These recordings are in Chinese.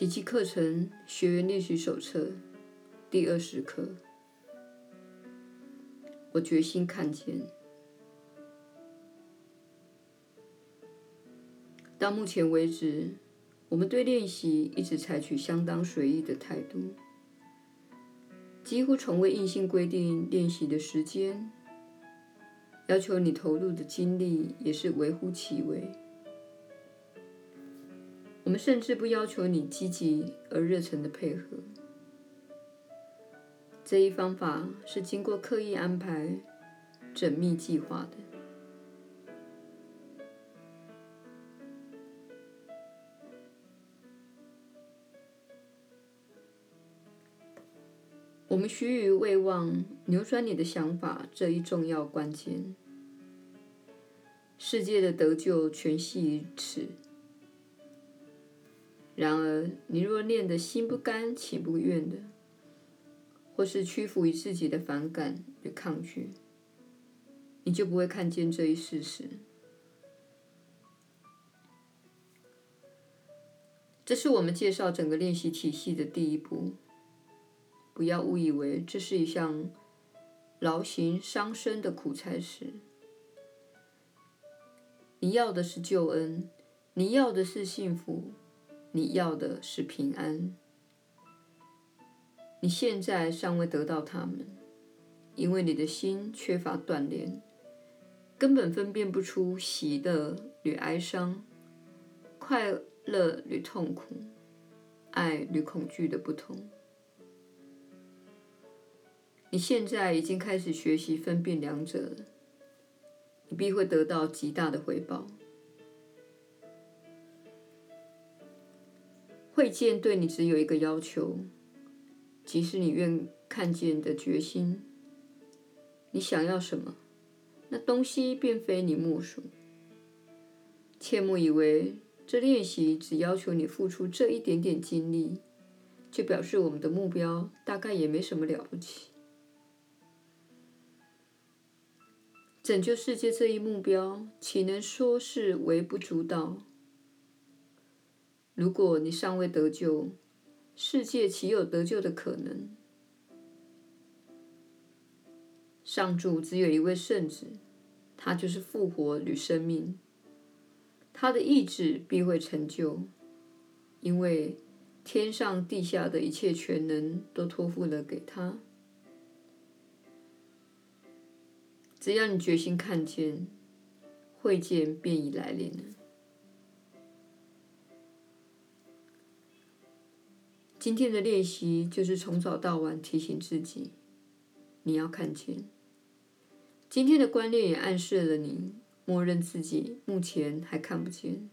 奇迹课程学员练习手册第二十课。我决心看见。到目前为止，我们对练习一直采取相当随意的态度，几乎从未硬性规定练习的时间，要求你投入的精力也是微乎其微。我们甚至不要求你积极而热忱的配合。这一方法是经过刻意安排、缜密计划的。我们须臾未忘扭转你的想法这一重要关键。世界的得救全系于此。然而，你若练得心不甘情不愿的，或是屈服于自己的反感与抗拒，你就不会看见这一事实。这是我们介绍整个练习体系的第一步。不要误以为这是一项劳形伤身的苦差事。你要的是救恩，你要的是幸福。你要的是平安，你现在尚未得到它们，因为你的心缺乏锻炼，根本分辨不出喜乐与哀伤、快乐与痛苦、爱与恐惧的不同。你现在已经开始学习分辨两者了，你必会得到极大的回报。会见对你只有一个要求，即是你愿看见的决心。你想要什么，那东西便非你莫属。切莫以为这练习只要求你付出这一点点精力，就表示我们的目标大概也没什么了不起。拯救世界这一目标，岂能说是微不足道？如果你尚未得救，世界岂有得救的可能？上主只有一位圣子，他就是复活与生命。他的意志必会成就，因为天上地下的一切权能都托付了给他。只要你决心看见，会见便已来临了。今天的练习就是从早到晚提醒自己，你要看见。今天的观念也暗示了你，默认自己目前还看不见。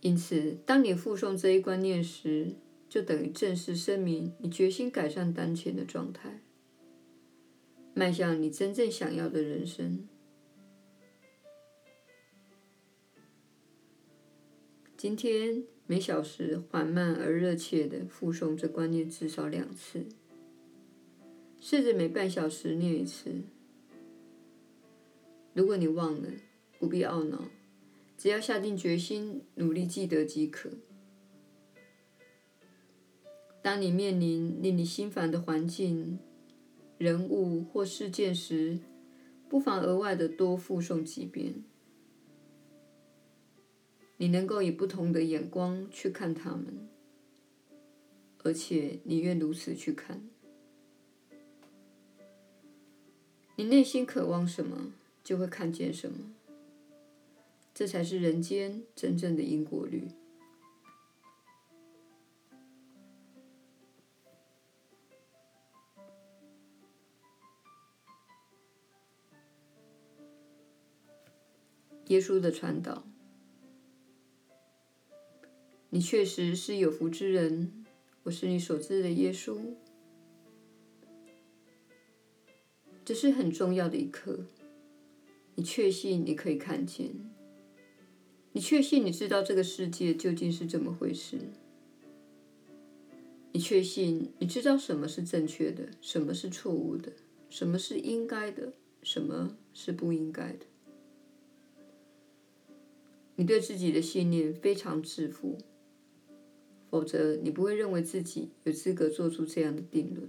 因此，当你附送这一观念时，就等于正式声明你决心改善当前的状态，迈向你真正想要的人生。今天。每小时缓慢而热切地复诵这观念至少两次，试着每半小时念一次。如果你忘了，不必懊恼，只要下定决心，努力记得即可。当你面临令你心烦的环境、人物或事件时，不妨额外的多复诵几遍。你能够以不同的眼光去看他们，而且你愿如此去看。你内心渴望什么，就会看见什么。这才是人间真正的因果律。耶稣的传导。你确实是有福之人，我是你所知的耶稣。这是很重要的一刻。你确信你可以看见？你确信你知道这个世界究竟是怎么回事？你确信你知道什么是正确的，什么是错误的，什么是应该的，什么是不应该的？你对自己的信念非常自负。否则你不会认为自己有资格做出这样的定论。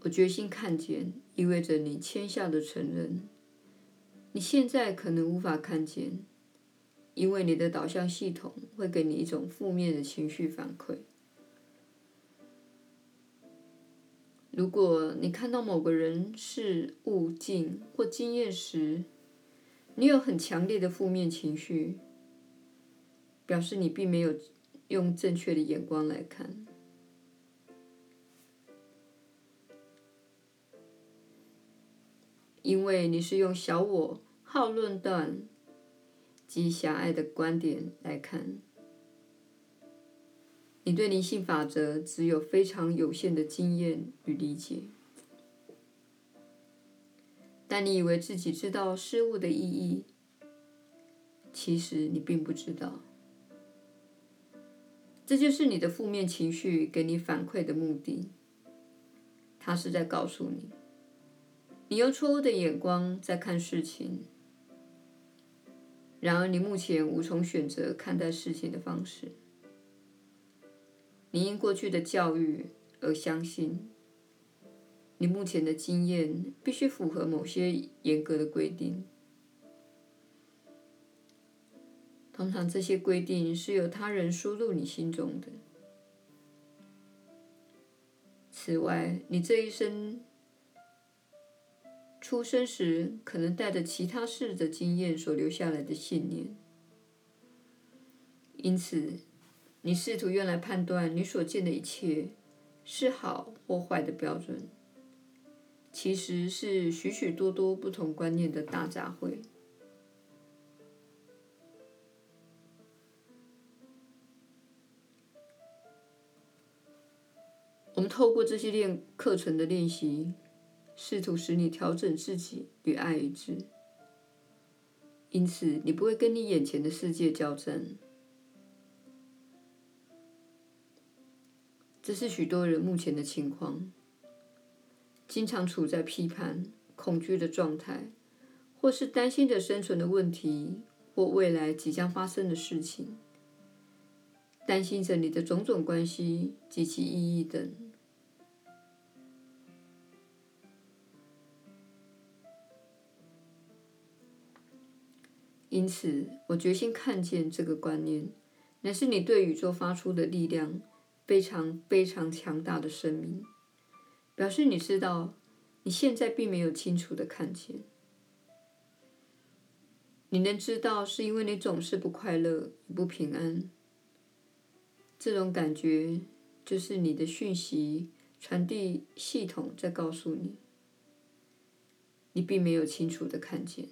我决心看见，意味着你签下的承认，你现在可能无法看见，因为你的导向系统会给你一种负面的情绪反馈。如果你看到某个人、事物、境或经验时，你有很强烈的负面情绪，表示你并没有用正确的眼光来看，因为你是用小我好论断及狭隘的观点来看。你对灵性法则只有非常有限的经验与理解，但你以为自己知道事物的意义，其实你并不知道。这就是你的负面情绪给你反馈的目的，他是在告诉你，你用错误的眼光在看事情，然而你目前无从选择看待事情的方式。你因过去的教育而相信，你目前的经验必须符合某些严格的规定。通常这些规定是由他人输入你心中的。此外，你这一生出生时可能带着其他事的经验所留下来的信念，因此。你试图用来判断你所见的一切是好或坏的标准，其实是许许多多不同观念的大杂烩。我们透过这些练课程的练习，试图使你调整自己与爱一致，因此你不会跟你眼前的世界交战。这是许多人目前的情况，经常处在批判、恐惧的状态，或是担心着生存的问题，或未来即将发生的事情，担心着你的种种关系及其意义等。因此，我决心看见这个观念，乃是你对宇宙发出的力量。非常非常强大的声明，表示你知道你现在并没有清楚的看见。你能知道，是因为你总是不快乐不平安。这种感觉就是你的讯息传递系统在告诉你，你并没有清楚的看见。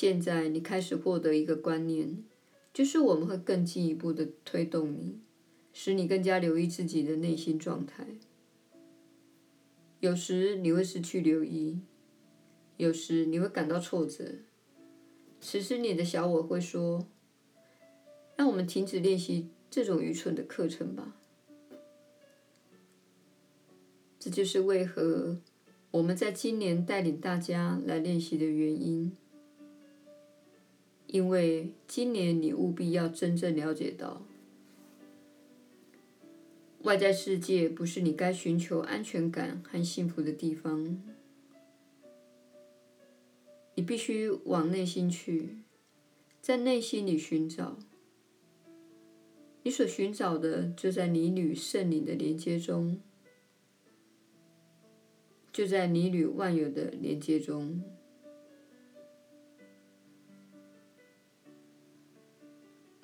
现在你开始获得一个观念，就是我们会更进一步的推动你，使你更加留意自己的内心状态。有时你会失去留意，有时你会感到挫折。此时你的小我会说：“让我们停止练习这种愚蠢的课程吧。”这就是为何我们在今年带领大家来练习的原因。因为今年你务必要真正了解到，外在世界不是你该寻求安全感和幸福的地方。你必须往内心去，在内心里寻找。你所寻找的就在你与圣灵的连接中，就在你与万有的连接中。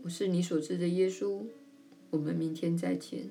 我是你所知的耶稣，我们明天再见。